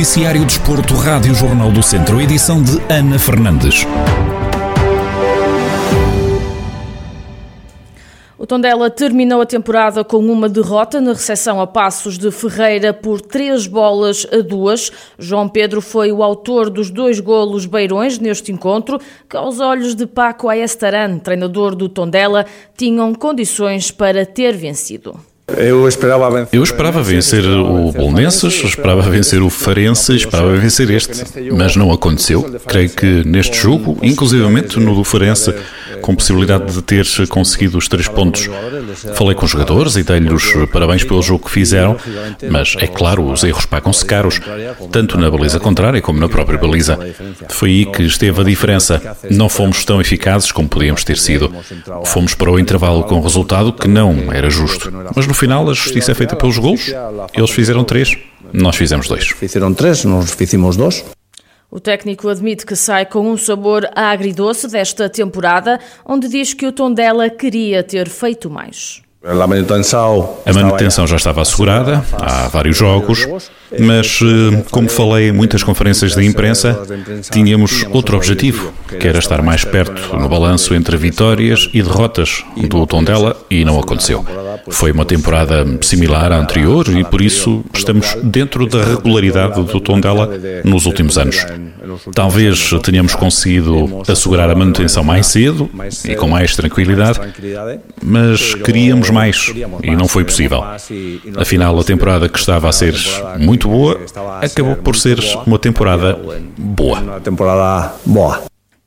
Noticiário Desporto, Rádio Jornal do Centro, edição de Ana Fernandes. O Tondela terminou a temporada com uma derrota na recepção a Passos de Ferreira por três bolas a duas. João Pedro foi o autor dos dois golos beirões neste encontro, que aos olhos de Paco Ayestaran, treinador do Tondela, tinham condições para ter vencido. Eu esperava vencer, eu esperava vencer o Bolonenses, esperava vencer o Farense, esperava vencer este, mas não aconteceu. Creio que neste jogo, inclusivamente no do Farense, com possibilidade de ter conseguido os três pontos. Falei com os jogadores e dei-lhes parabéns pelo jogo que fizeram, mas é claro, os erros pagam-se caros, tanto na baliza contrária como na própria baliza. Foi aí que esteve a diferença. Não fomos tão eficazes como podíamos ter sido. Fomos para o intervalo com um resultado que não era justo. Mas no final a justiça é feita pelos gols. Eles fizeram três, nós fizemos dois. Fizeram três, nós fizemos dois. O técnico admite que sai com um sabor agridoce desta temporada, onde diz que o Tondela queria ter feito mais. A manutenção já estava assegurada há vários jogos, mas, eh, como falei em muitas conferências de imprensa, tínhamos outro objetivo, que era estar mais perto no balanço entre vitórias e derrotas do Tondela, e não aconteceu. Foi uma temporada similar à anterior e, por isso, estamos dentro da regularidade do Tondela nos últimos anos. Talvez tenhamos conseguido assegurar a manutenção mais cedo e com mais tranquilidade, mas queríamos mais e não foi possível. Afinal, a temporada que estava a ser muito boa acabou por ser uma temporada boa.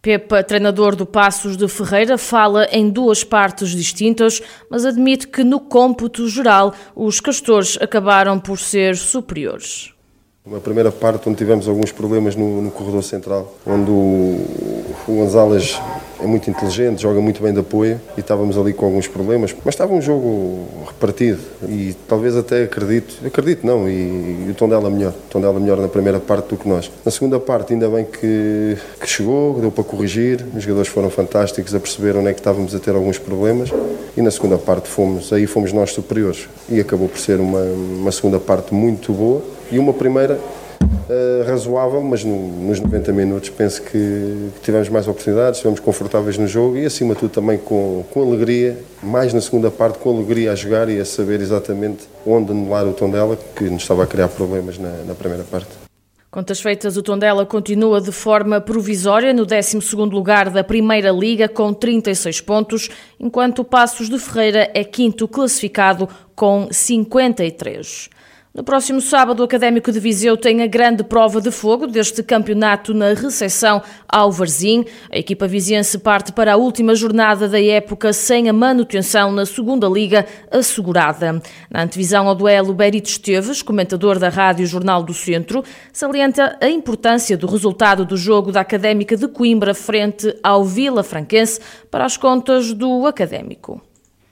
Pepa, treinador do Passos de Ferreira, fala em duas partes distintas, mas admite que no cômputo geral os castores acabaram por ser superiores. Uma primeira parte onde tivemos alguns problemas no, no corredor central, onde o, o Gonzalez é muito inteligente, joga muito bem de apoio e estávamos ali com alguns problemas, mas estava um jogo repartido e talvez até acredito, acredito não, e, e o tom dela melhor, o tom dela melhor na primeira parte do que nós. Na segunda parte ainda bem que, que chegou, deu para corrigir, os jogadores foram fantásticos a perceber onde é que estávamos a ter alguns problemas e na segunda parte fomos, aí fomos nós superiores e acabou por ser uma, uma segunda parte muito boa e uma primeira uh, razoável, mas no, nos 90 minutos penso que, que, tivemos mais oportunidades, estivemos confortáveis no jogo e acima de tudo também com, com alegria, mais na segunda parte, com alegria a jogar e a saber exatamente onde anular o tom dela, que nos estava a criar problemas na, na primeira parte. Contas feitas, o Tondela continua de forma provisória no 12º lugar da Primeira Liga com 36 pontos, enquanto Passos de Ferreira é quinto classificado com 53. No próximo sábado, o Académico de Viseu tem a grande prova de fogo deste campeonato na recepção ao Varzim. A equipa viziense parte para a última jornada da época sem a manutenção na segunda liga assegurada. Na antevisão ao duelo, Berito Esteves, comentador da Rádio Jornal do Centro, salienta a importância do resultado do jogo da Académica de Coimbra frente ao Vila Franquense para as contas do Académico.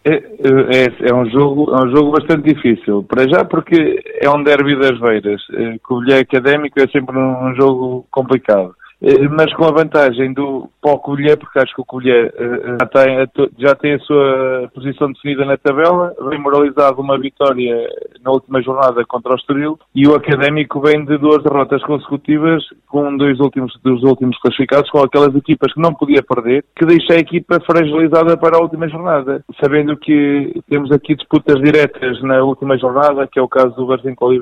É, é, é, um jogo, é um jogo bastante difícil. Para já porque é um derby das Veiras. Eh, Covilhã Académico é sempre um jogo complicado. Eh, mas com a vantagem do para o Covilhã, porque acho que o Covilhã uh, já, tem, já tem a sua posição definida na tabela, vem moralizado uma vitória na última jornada contra o Estoril e o Académico vem de duas derrotas consecutivas com dois últimos, dos últimos classificados, com aquelas equipas que não podia perder, que deixa a equipa fragilizada para a última jornada, sabendo que temos aqui disputas diretas na última jornada, que é o caso do Barzinho com o.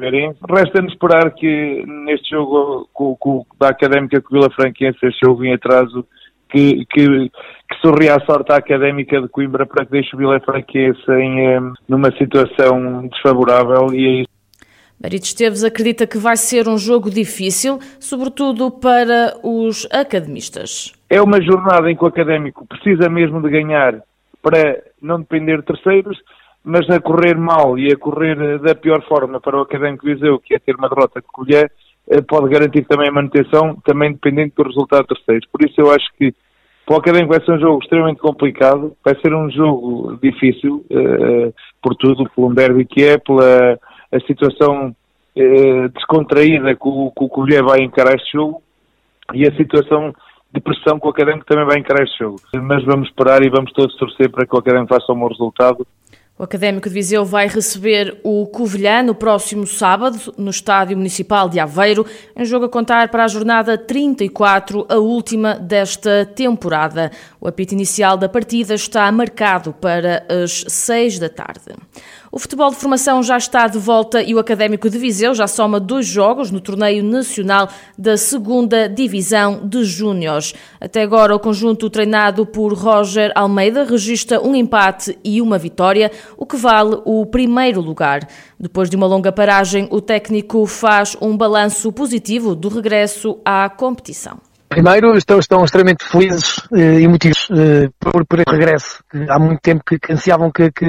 Resta-nos esperar que neste jogo com, com, da Académica o Vila Franquense, este jogo em atraso, que, que, que sorria a sorte à académica de Coimbra para que deixe o Vila Franquense em, numa situação desfavorável e é isso. Marito Esteves acredita que vai ser um jogo difícil, sobretudo para os academistas. É uma jornada em que o académico precisa mesmo de ganhar para não depender de terceiros, mas a correr mal e a correr da pior forma para o académico Viseu, que é ter uma derrota que colher, pode garantir também a manutenção, também dependente do resultado terceiro. Por isso eu acho que para o Académico vai ser um jogo extremamente complicado, vai ser um jogo difícil, uh, por tudo, pelo um derby que é, pela a situação uh, descontraída que o, que o Colher vai encarar este jogo e a situação de pressão que o Académico também vai encarar este jogo. Mas vamos esperar e vamos todos torcer para que o Académico faça um bom resultado O Académico de Viseu vai receber o Covilhã no próximo sábado, no Estádio Municipal de Aveiro, em jogo a contar para a jornada 34, a última desta temporada. O apito inicial da partida está marcado para as 6 da tarde. O futebol de formação já está de volta e o Académico de Viseu já soma dois jogos no torneio nacional da segunda divisão de júniores. Até agora, o conjunto treinado por Roger Almeida registra um empate e uma vitória, o que vale o primeiro lugar. Depois de uma longa paragem, o técnico faz um balanço positivo do regresso à competição. Primeiro, estão, estão extremamente felizes eh, e motivos eh, por, por regresso. Há muito tempo que, que ansiavam que, que,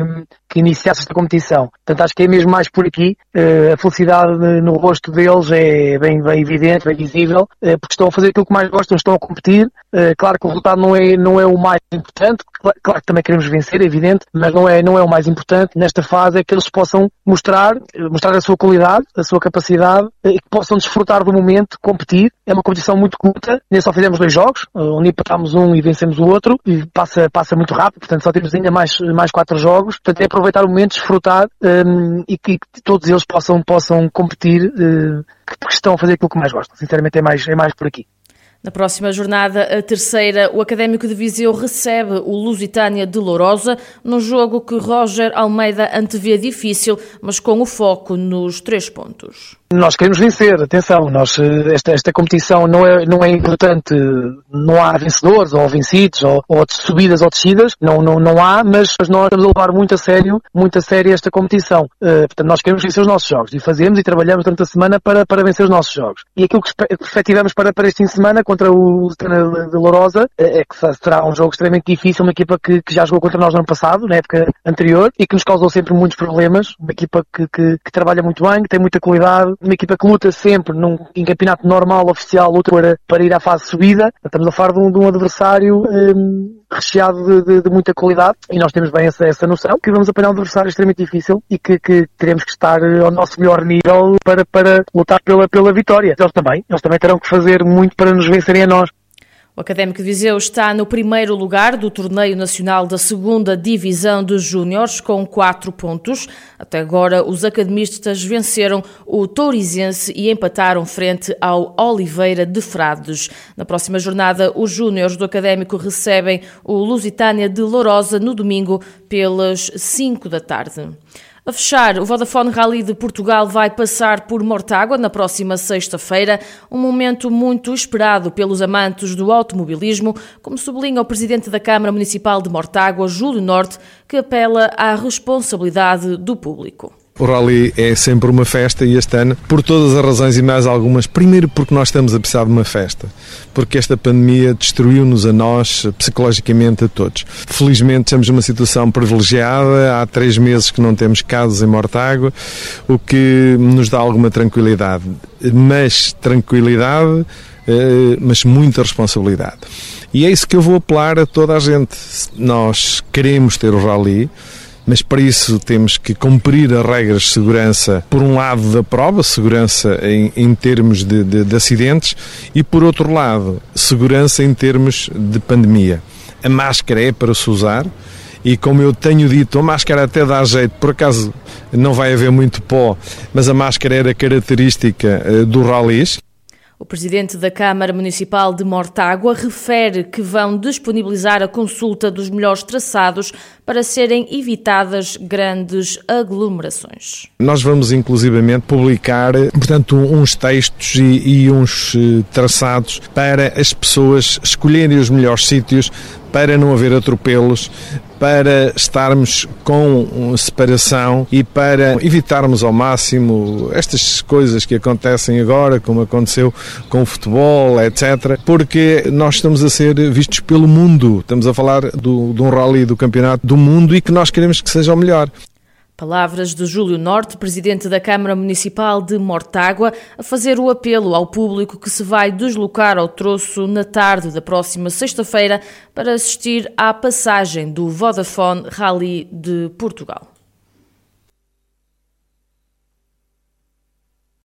que iniciasse esta competição. Portanto, acho que é mesmo mais por aqui. Uh, a felicidade no rosto deles é bem, bem evidente, bem visível, uh, porque estão a fazer aquilo que mais gostam, estão a competir. Uh, claro que o resultado não é, não é o mais importante, claro que também queremos vencer, é evidente, mas não é, não é o mais importante. Nesta fase é que eles possam mostrar, mostrar a sua qualidade, a sua capacidade e que possam desfrutar do momento, competir. É uma competição muito curta, nem só fizemos dois jogos, onde empatámos um e vencemos o outro, e passa, passa muito rápido, portanto só temos ainda mais, mais quatro jogos, portanto é aproveitar o momento, desfrutar um, e que, que, todos eles possam, possam competir, uh, que estão a fazer aquilo que mais gostam. Sinceramente é mais, é mais por aqui. Na próxima jornada, a terceira, o Académico de Viseu recebe o Lusitânia de Lourosa, num jogo que Roger Almeida antevê difícil, mas com o foco nos três pontos. Nós queremos vencer, atenção, nós, eh, esta, esta competição não é, não é importante, não há vencedores ou vencidos, ou, ou subidas ou descidas, não, não, não há, mas nós estamos a levar muito a sério, muito a sério esta competição. Uh, portanto, nós queremos vencer os nossos jogos e fazemos e trabalhamos durante a semana para, para vencer os nossos jogos. E aquilo que efetivamos para, para este fim de semana contra o Lusitana de Lourosa é, é que será um jogo extremamente difícil, uma equipa que, que já jogou contra nós no ano passado, na época anterior, e que nos causou sempre muitos problemas, uma equipa que, que, que trabalha muito bem, que tem muita qualidade, uma equipa que luta sempre num, em campeonato normal, oficial, luta para, para ir à fase subida. Estamos a falar de um, de um adversário um, recheado de, de, de, muita qualidade e nós temos bem essa, essa noção que vamos apanhar um adversário extremamente difícil e que, que teremos que estar ao nosso melhor nível para, para lutar pela, pela vitória. Eles também, eles também terão que fazer muito para nos a nós. O Académico de Viseu está no primeiro lugar do Torneio Nacional da Segunda Divisão dos Júniores, com quatro pontos. Até agora, os academistas venceram o Tourizense e empataram frente ao Oliveira de Frades. Na próxima jornada, os Júniores do Académico recebem o Lusitânia de Lourosa no domingo, pelas 5 da tarde. A fechar, o Vodafone Rally de Portugal vai passar por Mortágua na próxima sexta-feira, um momento muito esperado pelos amantes do automobilismo, como sublinha o presidente da Câmara Municipal de Mortágua, Júlio Norte, que apela à responsabilidade do público. O Rally é sempre uma festa e este ano, por todas as razões e mais algumas, primeiro porque nós estamos a precisar de uma festa, porque esta pandemia destruiu-nos a nós, psicologicamente a todos. Felizmente estamos numa situação privilegiada, há três meses que não temos casos em Mortágua, o que nos dá alguma tranquilidade, mas tranquilidade, eh, mas muita responsabilidade. E é isso que eu vou apelar a toda a gente. Nós queremos ter o Rally, mas para isso temos que cumprir as regras de segurança, por um lado da prova, segurança em, em termos de, de, de acidentes, e por outro lado, segurança em termos de pandemia. A máscara é para se usar, e como eu tenho dito, a máscara até dá jeito, por acaso não vai haver muito pó, mas a máscara era característica uh, do ralis. O presidente da Câmara Municipal de Mortágua refere que vão disponibilizar a consulta dos melhores traçados para serem evitadas grandes aglomerações. Nós vamos inclusivamente publicar, portanto, uns textos e, e uns eh, traçados para as pessoas escolherem os melhores sítios para não haver atropelos, para estarmos com separação e para evitarmos ao máximo estas coisas que acontecem agora, como aconteceu com o futebol, etc. Porque nós estamos a ser vistos pelo mundo. Estamos a falar do, de um rally do campeonato do mundo e que nós queremos que seja o melhor. Palavras de Júlio Norte, presidente da Câmara Municipal de Mortágua, a fazer o apelo ao público que se vai deslocar ao troço na tarde da próxima sexta-feira para assistir à passagem do Vodafone Rally de Portugal.